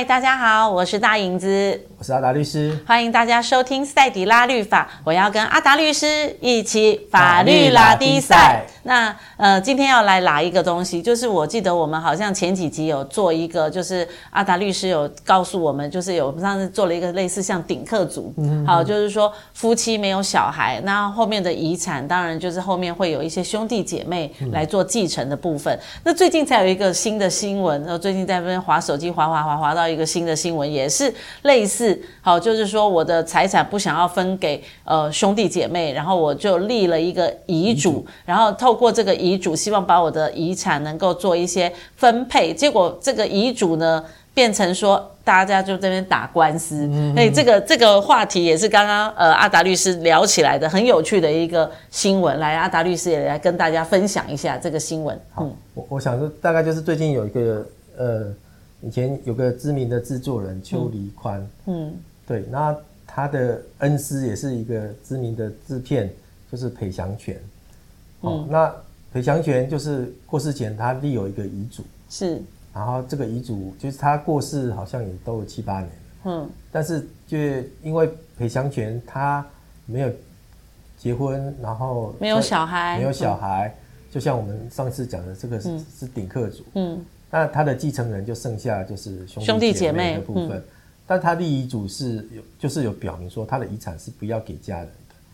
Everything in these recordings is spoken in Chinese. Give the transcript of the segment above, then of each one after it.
嗨，大家好，我是大影子，我是阿达律师，欢迎大家收听赛迪拉律法，我要跟阿达律师一起法律拉低赛。那呃，今天要来拉一个东西，就是我记得我们好像前几集有做一个，就是阿达律师有告诉我们，就是有上次做了一个类似像顶客组，嗯，好，就是说夫妻没有小孩，那后面的遗产当然就是后面会有一些兄弟姐妹来做继承的部分。嗯、那最近才有一个新的新闻，然后最近在那边划手机划划划划到一个新的新闻，也是类似，好，就是说我的财产不想要分给呃兄弟姐妹，然后我就立了一个遗嘱，然后透过这个遗嘱，希望把我的遗产能够做一些分配，结果这个遗嘱呢变成说大家就在这边打官司，所以这个这个话题也是刚刚呃阿达律师聊起来的很有趣的一个新闻，来阿达律师也来跟大家分享一下这个新闻。好，我我想说大概就是最近有一个呃。以前有个知名的制作人邱黎宽，嗯，嗯，对，那他的恩师也是一个知名的制片，就是裴祥全，哦、嗯，那裴祥全就是过世前他立有一个遗嘱，是，然后这个遗嘱就是他过世好像也都有七八年，嗯，但是就因为裴祥全他没有结婚，然后没有小孩，没有小孩，嗯、就像我们上次讲的这个是、嗯、是顶客族，嗯。那他的继承人就剩下就是兄弟姐妹的部分，嗯、但他立遗嘱是有，就是有表明说他的遗产是不要给家人的。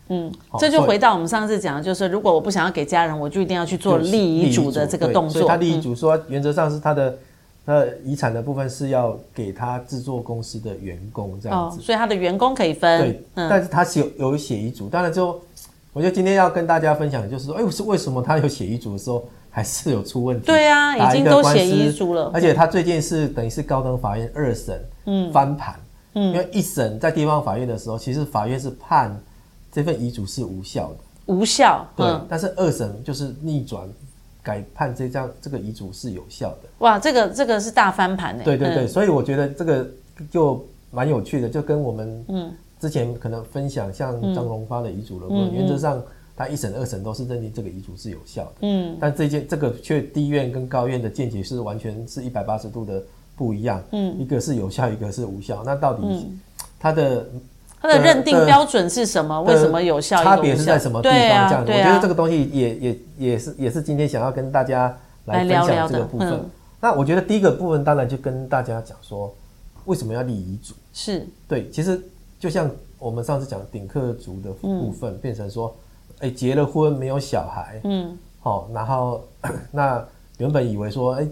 嗯，这就回到我们上次讲的，就是如果我不想要给家人，我就一定要去做立遗嘱的这个动作。所以他立遗嘱说，原则上是他的他的遗产的部分是要给他制作公司的员工这样子。哦，所以他的员工可以分。对，嗯、但是他是有有写遗嘱，当然就我觉得今天要跟大家分享的就是说，哎，是为什么他有写遗嘱的时候？还是有出问题。对啊，已经都写遗嘱了。而且他最近是等于是高等法院二审，嗯，翻盘，嗯，因为一审在地方法院的时候，其实法院是判这份遗嘱是无效的，无效。对，但是二审就是逆转，改判这张这个遗嘱是有效的。哇，这个这个是大翻盘呢。对对对，所以我觉得这个就蛮有趣的，就跟我们嗯之前可能分享像张荣发的遗嘱的话，原则上。他一审、二审都是认定这个遗嘱是有效的，嗯，但这件这个却低院跟高院的见解是完全是一百八十度的不一样，嗯，一个是有效，一个是无效，那到底他的他的认定标准是什么？为什么有效？差别是在什么地方？这样子，我觉得这个东西也也也是也是今天想要跟大家来分享这个部分。那我觉得第一个部分当然就跟大家讲说，为什么要立遗嘱？是对，其实就像我们上次讲顶客族的部分，变成说。哎，结了婚没有小孩，嗯，好、哦，然后 那原本以为说，哎，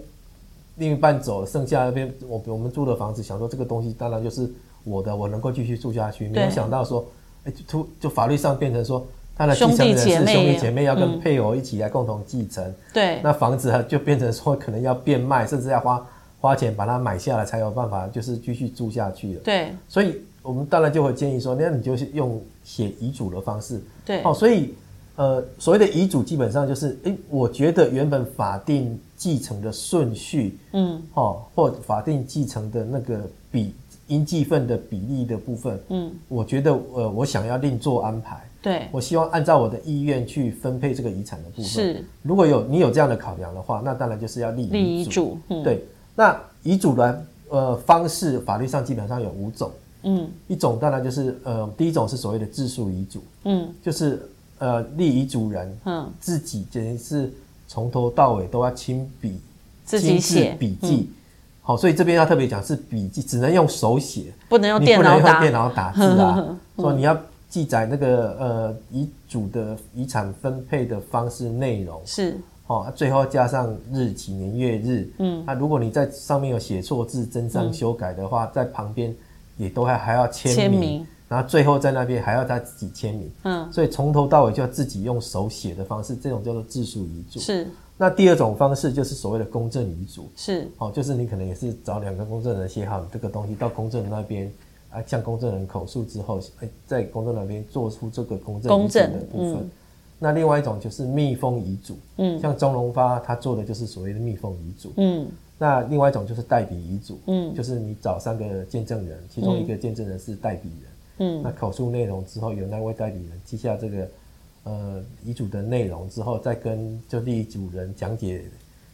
另一半走了，剩下那边我我们住的房子，想说这个东西当然就是我的，我能够继续住下去。没有想到说，哎，突就法律上变成说，他的继承人是兄弟姐妹要跟配偶一起来共同继承。对、嗯，那房子就变成说可能要变卖，甚至要花花钱把它买下来才有办法，就是继续住下去了。对，所以我们当然就会建议说，那你就是用写遗嘱的方式。对，哦，所以。呃，所谓的遗嘱基本上就是，诶、欸，我觉得原本法定继承的顺序，嗯，哦，或法定继承的那个比应继分的比例的部分，嗯，我觉得，呃，我想要另做安排，对，我希望按照我的意愿去分配这个遗产的部分。是，如果有你有这样的考量的话，那当然就是要立遗嘱。嗯，对，那遗嘱的呃方式，法律上基本上有五种，嗯，一种当然就是呃，第一种是所谓的自述遗嘱，嗯，就是。呃，立遗嘱人，嗯，自己简直是从头到尾都要亲笔自己写。笔记，好、嗯，所以这边要特别讲是笔记，只能用手写，不能用电脑打，电脑打字啊。说你要记载那个呃遗嘱的遗产分配的方式内容。是，好，最后加上日期年月日，嗯，那如果你在上面有写错字、增删、修改的话，在旁边也都还还要签名。然后最后在那边还要他自己签名，嗯，所以从头到尾就要自己用手写的方式，这种叫做自述遗嘱。是。那第二种方式就是所谓的公证遗嘱。是。哦，就是你可能也是找两个公证人写好这个东西，到公证人那边啊，向公证人口述之后，哎，在公证那边做出这个公证遗嘱的部分。嗯。那另外一种就是密封遗嘱。嗯。像钟荣发他做的就是所谓的密封遗嘱。嗯。那另外一种就是代笔遗嘱。嗯。就是你找三个见证人，其中一个见证人是代笔人。嗯，那口述内容之后，由那位代理人记下这个呃遗嘱的内容之后，再跟就立遗嘱人讲解，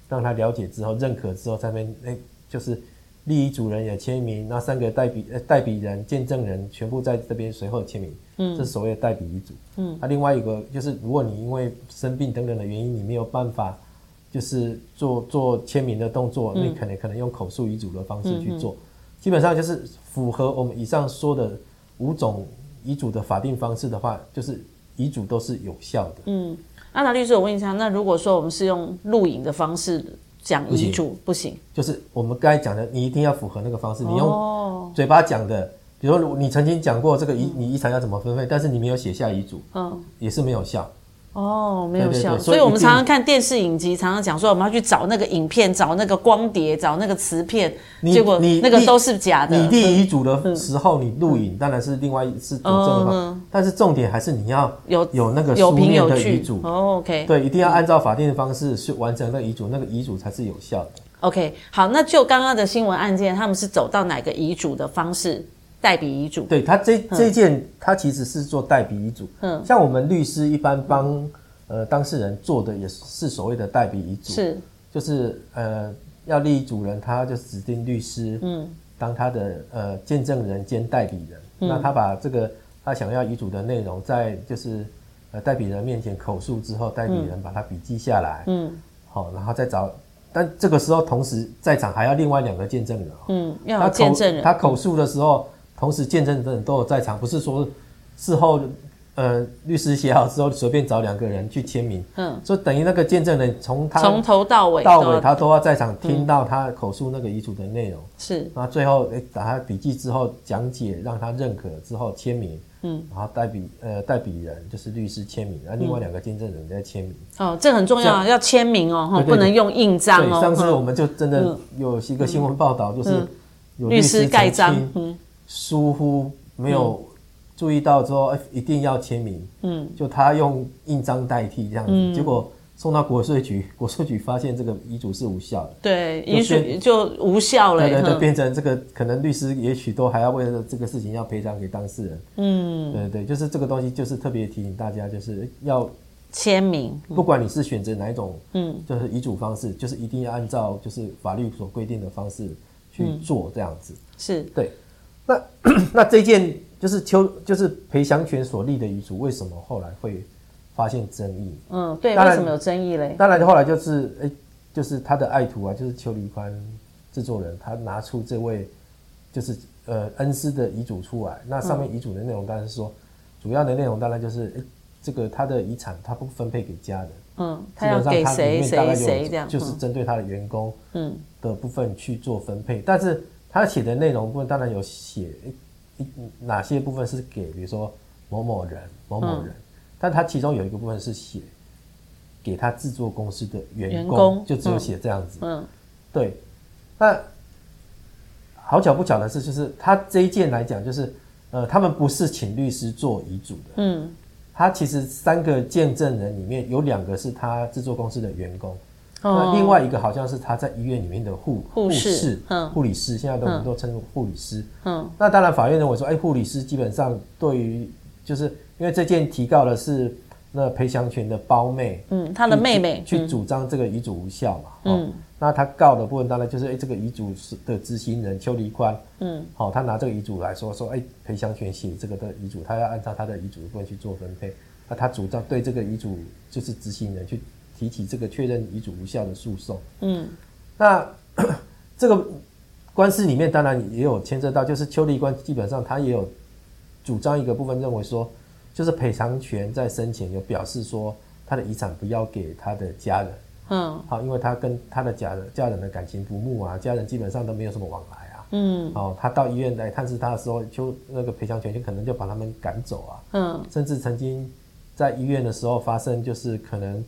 让他了解之后认可之后，在那边哎就是立遗嘱人也签名，那三个代笔呃代笔人、见证人全部在这边随后签名，嗯，这是所谓的代笔遗嘱，嗯，那另外一个就是如果你因为生病等等的原因，你没有办法就是做做签名的动作，嗯、你可能可能用口述遗嘱的方式去做，嗯、基本上就是符合我们以上说的五种遗嘱的法定方式的话，就是遗嘱都是有效的。嗯，阿达律师，我问一下，那如果说我们是用录影的方式？讲遗嘱不行，就是我们刚才讲的，你一定要符合那个方式。你用嘴巴讲的，比如说你曾经讲过这个遗，你遗产要怎么分配，但是你没有写下遗嘱，嗯，也是没有效。哦，没有效。所以我们常常看电视影集，常常讲说我们要去找那个影片，找那个光碟，找那个磁片，结果你那个都是假的。你立遗嘱的时候，你录影当然是另外是佐证的，但是重点还是你要有有那个书面的遗嘱。哦，OK，对，一定要按照法定的方式去完成那个遗嘱，那个遗嘱才是有效的。OK，好，那就刚刚的新闻案件，他们是走到哪个遗嘱的方式？代笔遗嘱？对，他这这件，他其实是做代笔遗嘱。嗯，像我们律师一般帮。呃，当事人做的也是所谓的代笔遗嘱，是，就是呃，要立遗嘱人，他就指定律师，嗯，当他的呃见证人兼代理人，嗯，那他把这个他想要遗嘱的内容，在就是呃代笔人面前口述之后，代笔人把它笔记下来，嗯，好，然后再找，但这个时候同时在场还要另外两个见证人，嗯，要见证人，他口述的时候，同时见证人都有在场，不是说事后。呃，律师写好之后，随便找两个人去签名，嗯，所以等于那个见证人从他从头到尾到尾，他都要在场听到他口述那个遗嘱的内容，是，那最后诶，打他笔记之后讲解，让他认可之后签名，嗯，然后代笔呃代笔人就是律师签名，然后另外两个见证人在签名，哦，这很重要，要签名哦，不能用印章哦。上次我们就真的有一个新闻报道，就是有律师盖章，疏忽没有。注意到之后，哎，一定要签名。嗯，就他用印章代替这样子，嗯、结果送到国税局，国税局发现这个遗嘱是无效的。对，遗嘱就无效了。对对对，变成这个可能律师也许都还要为了这个事情要赔偿给当事人。嗯，对对，就是这个东西，就是特别提醒大家，就是要签名。不管你是选择哪一种，嗯，就是遗嘱方式，就是一定要按照就是法律所规定的方式去做这样子。嗯、是对。那 那这件。就是邱，就是裴祥泉所立的遗嘱，为什么后来会发现争议？嗯，对，为什么有争议嘞？当然后来就是，哎、欸，就是他的爱徒啊，就是邱黎宽制作人，他拿出这位就是呃恩师的遗嘱出来，那上面遗嘱的内容当然是说，嗯、主要的内容当然就是，哎、欸，这个他的遗产他不分配给家人，嗯，他要给谁谁谁这样，就是针对他的员工，嗯的部分去做分配，嗯、但是他写的内容部分当然有写。哪些部分是给，比如说某某人、某某人，嗯、但他其中有一个部分是写给他制作公司的员工，员工就只有写这样子。嗯，对。那好巧不巧的是，就是他这一件来讲，就是呃，他们不是请律师做遗嘱的。嗯，他其实三个见证人里面有两个是他制作公司的员工。那另外一个好像是他在医院里面的护护士，护理师，现在都我们都称护理师。嗯，那当然法院认为说，哎，护理师基本上对于，就是因为这件提告的是那裴祥权的胞妹，嗯，他的妹妹去主张这个遗嘱无效嘛。嗯，那他告的部分当然就是，哎，这个遗嘱是的执行人邱黎宽，嗯，好，他拿这个遗嘱来说说，哎，裴祥权写这个的遗嘱，他要按照他的遗嘱的部分去做分配，那他主张对这个遗嘱就是执行人去。提起这个确认遗嘱无效的诉讼，嗯，那 这个官司里面当然也有牵涉到，就是邱立官基本上他也有主张一个部分，认为说，就是赔偿权在生前有表示说，他的遗产不要给他的家人，嗯，好，因为他跟他的家人家人的感情不睦啊，家人基本上都没有什么往来啊，嗯，哦，他到医院来探视他的时候，就那个赔偿权就可能就把他们赶走啊，嗯，甚至曾经在医院的时候发生，就是可能。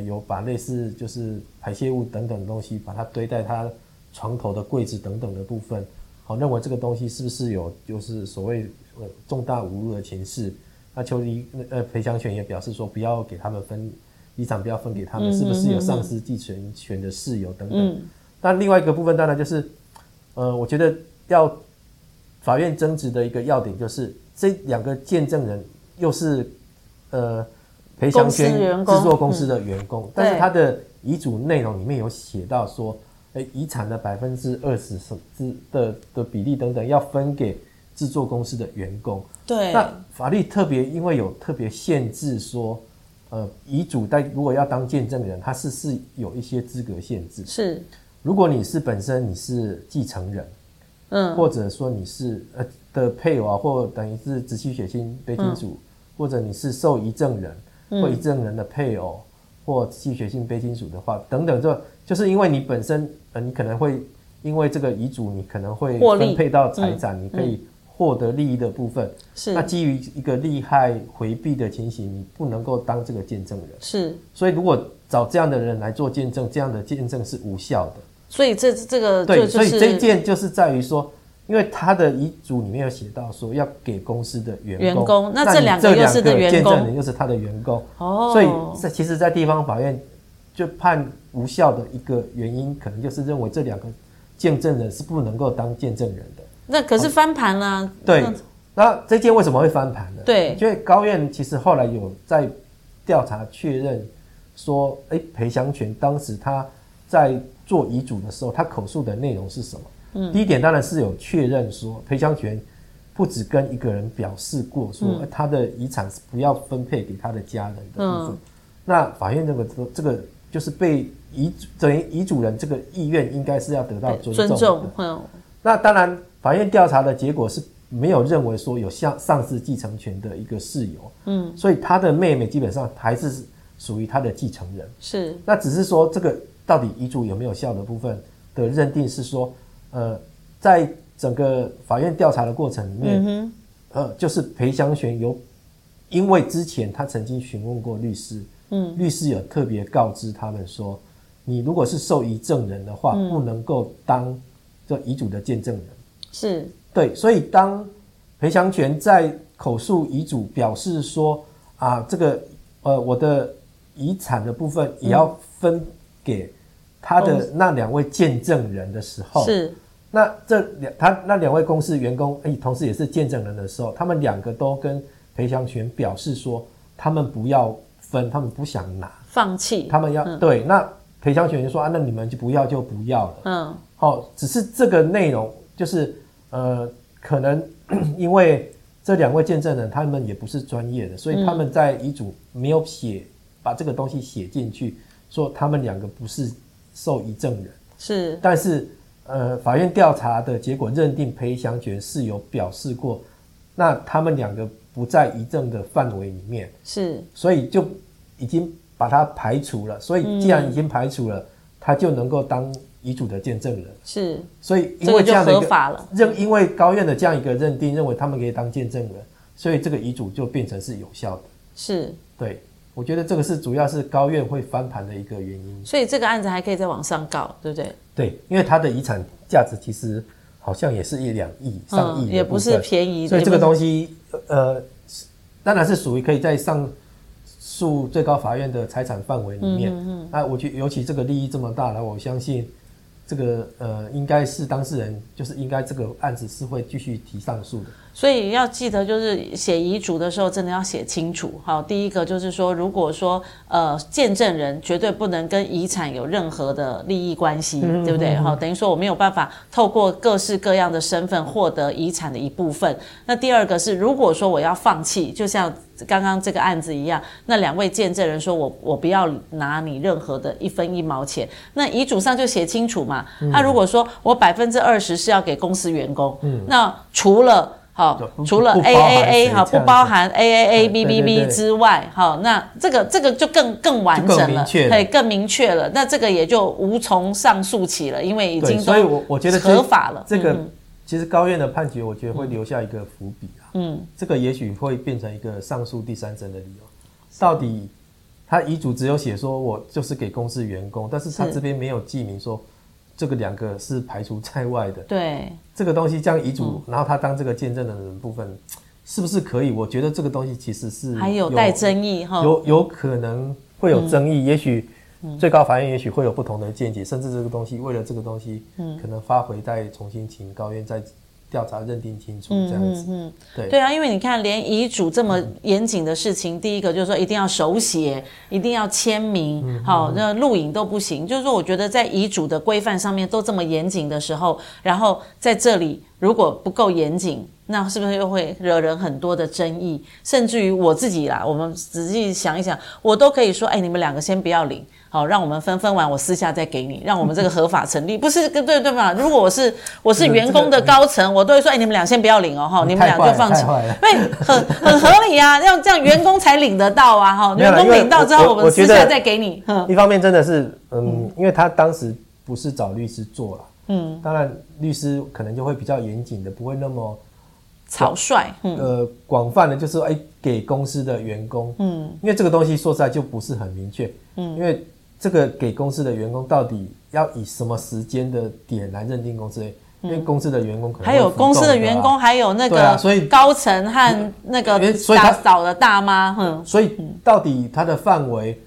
有把类似就是排泄物等等的东西，把它堆在他床头的柜子等等的部分，好，认为这个东西是不是有就是所谓呃重大侮辱的情事？那邱黎呃裴祥权也表示说，不要给他们分遗产，不要分给他们，是不是有丧失继承权的事由等等？但另外一个部分当然就是，呃，我觉得要法院争执的一个要点就是这两个见证人又是呃。裴祥轩制作公司的员工，嗯、但是他的遗嘱内容里面有写到说，哎遗产的百分之二十之的的比例等等，要分给制作公司的员工。对。那法律特别因为有特别限制说，呃，遗嘱在如果要当见证人，他是是有一些资格限制。是。如果你是本身你是继承人，嗯，或者说你是呃的配偶啊，或等于是直系血亲卑亲属，嗯、或者你是受遗赠人、嗯、或遗赠人的配偶或直系血性非金属的话，等等，这就是因为你本身。呃，你可能会因为这个遗嘱，你可能会分配到财产，你可以获得利益的部分。是。那基于一个利害回避的情形，你不能够当这个见证人。是。所以如果找这样的人来做见证，这样的见证是无效的。所以这这个对，所以这一件就是在于说，因为他的遗嘱里面有写到说要给公司的员工，员工，那这两个又是的员工，见证人又是他的员工。哦。所以在其实，在地方法院就判。无效的一个原因，可能就是认为这两个见证人是不能够当见证人的。那可是翻盘了、啊。对，那这件为什么会翻盘呢？对，因为高院其实后来有在调查确认说，哎，裴祥泉当时他在做遗嘱的时候，他口述的内容是什么？嗯，第一点当然是有确认说，裴祥泉不止跟一个人表示过说，嗯、他的遗产是不要分配给他的家人的部分。嗯、那法院认为说，这个就是被。遗等于遗嘱人这个意愿应该是要得到尊重的。尊重。嗯。那当然，法院调查的结果是没有认为说有像丧失继承权的一个事由。嗯。所以他的妹妹基本上还是属于他的继承人。是。那只是说这个到底遗嘱有没有效的部分的认定是说，呃，在整个法院调查的过程里面，嗯、呃，就是裴香璇有因为之前他曾经询问过律师，嗯，律师有特别告知他们说。你如果是受遗赠人的话，嗯、不能够当这遗嘱的见证人。是，对，所以当裴祥全在口述遗嘱表示说啊，这个呃我的遗产的部分也要分给他的那两位见证人的时候，是、嗯，那这两他那两位公司员工，哎，同时也是见证人的时候，他们两个都跟裴祥泉表示说，他们不要分，他们不想拿，放弃，他们要、嗯、对那。裴香泉就说啊，那你们就不要就不要了。嗯，好、哦，只是这个内容就是呃，可能 因为这两位见证人他们也不是专业的，所以他们在遗嘱没有写把这个东西写进去，说他们两个不是受遗赠人。是，但是呃，法院调查的结果认定裴祥权是有表示过，那他们两个不在遗赠的范围里面。是，所以就已经。把它排除了，所以既然已经排除了，嗯、他就能够当遗嘱的见证人。是，所以因为这样的一个。认因为高院的这样一个认定，认为他们可以当见证人，所以这个遗嘱就变成是有效的。是，对，我觉得这个是主要是高院会翻盘的一个原因。所以这个案子还可以再往上告，对不对？对，因为他的遗产价值其实好像也是一两亿、上亿、嗯，也不是便宜。所以这个东西，呃，当然是属于可以在上。诉最高法院的财产范围里面，嗯，那我觉得尤其这个利益这么大，那我相信这个呃，应该是当事人，就是应该这个案子是会继续提上诉的。所以要记得，就是写遗嘱的时候，真的要写清楚。好，第一个就是说，如果说呃，见证人绝对不能跟遗产有任何的利益关系，嗯、对不对？好，等于说我没有办法透过各式各样的身份获得遗产的一部分。那第二个是，如果说我要放弃，就像刚刚这个案子一样，那两位见证人说我我不要拿你任何的一分一毛钱，那遗嘱上就写清楚嘛。那、嗯、如果说我百分之二十是要给公司员工，嗯、那除了好，除了 A A A 哈，不包含 A A A B B B 之外，好，那这个这个就更更完整了，对，更明确了。那这个也就无从上诉起了，因为已经所以我我觉得合法了。这个其实高院的判决，我觉得会留下一个伏笔啊。嗯，这个也许会变成一个上诉第三审的理由。到底他遗嘱只有写说我就是给公司员工，但是他这边没有记明说。这个两个是排除在外的。对，这个东西将遗嘱，嗯、然后他当这个见证的人部分，是不是可以？我觉得这个东西其实是还有待争议哈，有有可能会有争议，嗯、也许最高法院也许会有不同的见解，嗯、甚至这个东西为了这个东西，嗯，可能发回再重新请高院再调查认定清楚这样子。嗯嗯，对对啊，因为你看，连遗嘱这么严谨的事情，嗯、第一个就是说一定要手写，一定要签名，嗯、好，那录影都不行。就是说，我觉得在遗嘱的规范上面都这么严谨的时候，然后在这里如果不够严谨，那是不是又会惹人很多的争议？甚至于我自己啦，我们仔细想一想，我都可以说，哎，你们两个先不要领。好，让我们分分完，我私下再给你，让我们这个合法成立，不是对对对吧？如果我是我是员工的高层，我都会说，哎，你们俩先不要领哦，哈，你们俩就放弃，对，很很合理啊，这样这样员工才领得到啊，哈，员工领到之后，我，我们私下再给你。一方面真的是，嗯，因为他当时不是找律师做了，嗯，当然律师可能就会比较严谨的，不会那么草率，嗯、呃，广泛的，就是说，哎，给公司的员工，嗯，因为这个东西说实在就不是很明确，嗯，因为。这个给公司的员工到底要以什么时间的点来认定公司？因为公司的员工可能还有公司的员工，还有那个所以高层和那个打扫的大妈，嗯，所以到底它的范围，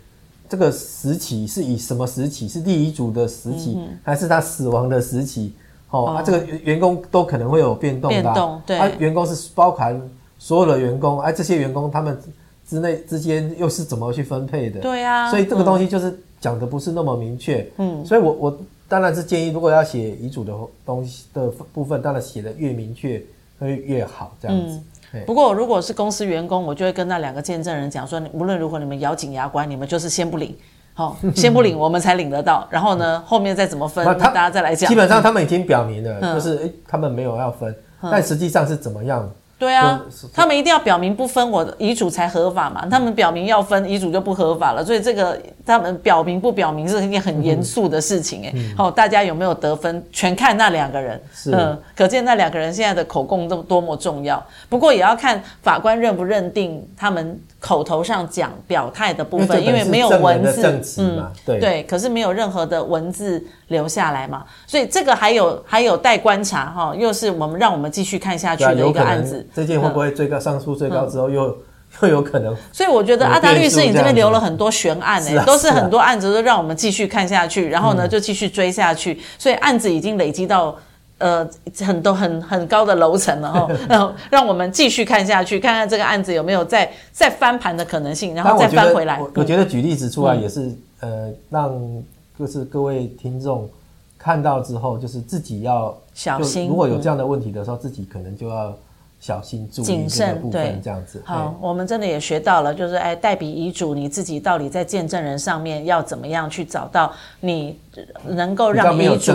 这个时期是以什么时期？是第一组的时期，还是他死亡的时期？哦，啊，这个员工都可能会有变动的，变动，对，啊，员工是包含所有的员工，哎，这些员工他们之内之间又是怎么去分配的？对呀，所以这个东西就是。讲的不是那么明确，嗯，所以我我当然是建议，如果要写遗嘱的东西的部分，当然写的越明确会越好，这样子。嗯、不过如果是公司员工，我就会跟那两个见证人讲说，无论如何你们咬紧牙关，你们就是先不领，好，先不领，我们才领得到。然后呢，后面再怎么分，大家再来讲。基本上他们已经表明了，就是诶，他们没有要分，但实际上是怎么样？对啊，他们一定要表明不分，我的遗嘱才合法嘛。他们表明要分，遗嘱就不合法了。所以这个他们表明不表明是一件很严肃的事情哎。好，大家有没有得分，全看那两个人。嗯，可见那两个人现在的口供都多么重要。不过也要看法官认不认定他们口头上讲表态的部分，因为没有文字，嗯，对，可是没有任何的文字留下来嘛。所以这个还有还有待观察哈，又是我们让我们继续看下去的一个案子。这件会不会最高上诉最高之后又、嗯、又有可能？所以我觉得阿达律师，你这边留了很多悬案呢、欸，是啊、都是很多案子都让我们继续看下去，然后呢就继续追下去，所以案子已经累积到呃很多很很高的楼层了哈，然后让我们继续看下去，看看这个案子有没有再再翻盘的可能性，然后再翻回来。我，我觉得举例子出来也是、嗯、呃让就是各位听众看到之后，就是自己要小心。如果有这样的问题的时候，嗯、自己可能就要。小心注意谨慎，对，这样子。好，我们真的也学到了，就是哎，代笔遗嘱，你自己到底在见证人上面要怎么样去找到你能够让遗嘱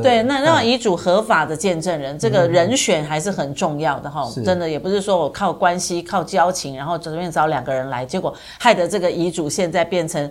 对，那让遗嘱合法的见证人，这个人选还是很重要的哈。真的也不是说我靠关系、靠交情，然后随便找两个人来，结果害得这个遗嘱现在变成。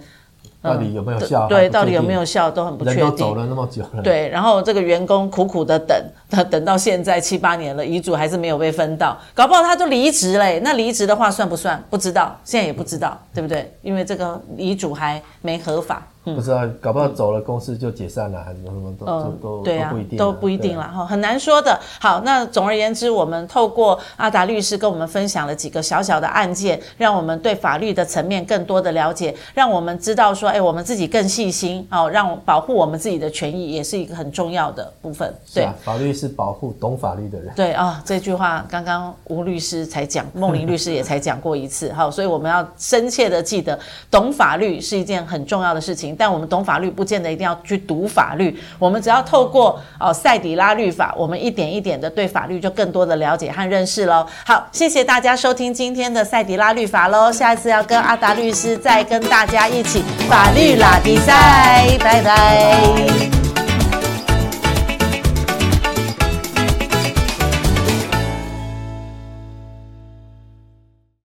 到底有没有效？对，到底有没有效都很不确定。人都走了那么久了。对，然后这个员工苦苦的等，他 等到现在七八年了，遗嘱还是没有被分到，搞不好他都离职嘞。那离职的话算不算？不知道，现在也不知道，对不对？因为这个遗嘱还没合法。不知道，搞不好走了公司就解散了，还是什么都都都不一定，都不一定了哈，很难说的。好，那总而言之，我们透过阿达律师跟我们分享了几个小小的案件，让我们对法律的层面更多的了解，让我们知道说，哎，我们自己更细心哦，让保护我们自己的权益也是一个很重要的部分。对，法律是保护懂法律的人。对啊，这句话刚刚吴律师才讲，孟玲律师也才讲过一次。好，所以我们要深切的记得，懂法律是一件很重要的事情。但我们懂法律，不见得一定要去读法律。我们只要透过哦赛迪拉律法，我们一点一点的对法律就更多的了解和认识喽。好，谢谢大家收听今天的赛迪拉律法喽。下一次要跟阿达律师再跟大家一起法律拉比赛，拜拜。